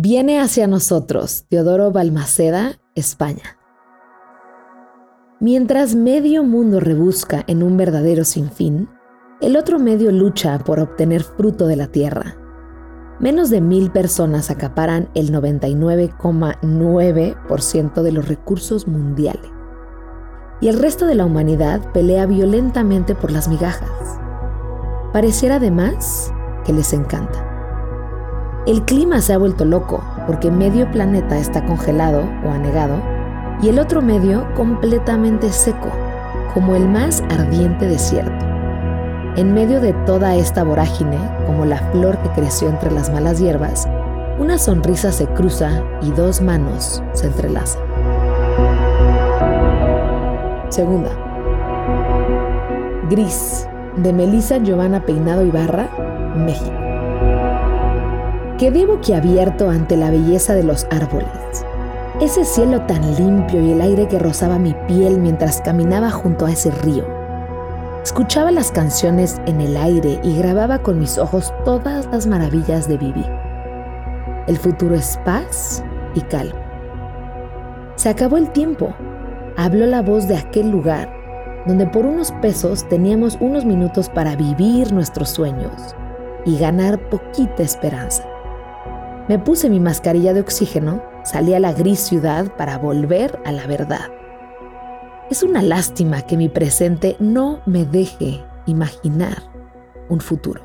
Viene hacia nosotros Teodoro Balmaceda, España. Mientras medio mundo rebusca en un verdadero sinfín, el otro medio lucha por obtener fruto de la tierra. Menos de mil personas acaparan el 99,9% de los recursos mundiales. Y el resto de la humanidad pelea violentamente por las migajas. Pareciera además que les encanta. El clima se ha vuelto loco porque medio planeta está congelado o anegado y el otro medio completamente seco, como el más ardiente desierto. En medio de toda esta vorágine, como la flor que creció entre las malas hierbas, una sonrisa se cruza y dos manos se entrelazan. Segunda. Gris, de Melissa Giovanna Peinado Ibarra, México. Quedé boquiabierto ante la belleza de los árboles ese cielo tan limpio y el aire que rozaba mi piel mientras caminaba junto a ese río. Escuchaba las canciones en el aire y grababa con mis ojos todas las maravillas de vivir. El futuro es paz y calma. Se acabó el tiempo. Habló la voz de aquel lugar donde por unos pesos teníamos unos minutos para vivir nuestros sueños y ganar poquita esperanza. Me puse mi mascarilla de oxígeno, salí a la gris ciudad para volver a la verdad. Es una lástima que mi presente no me deje imaginar un futuro.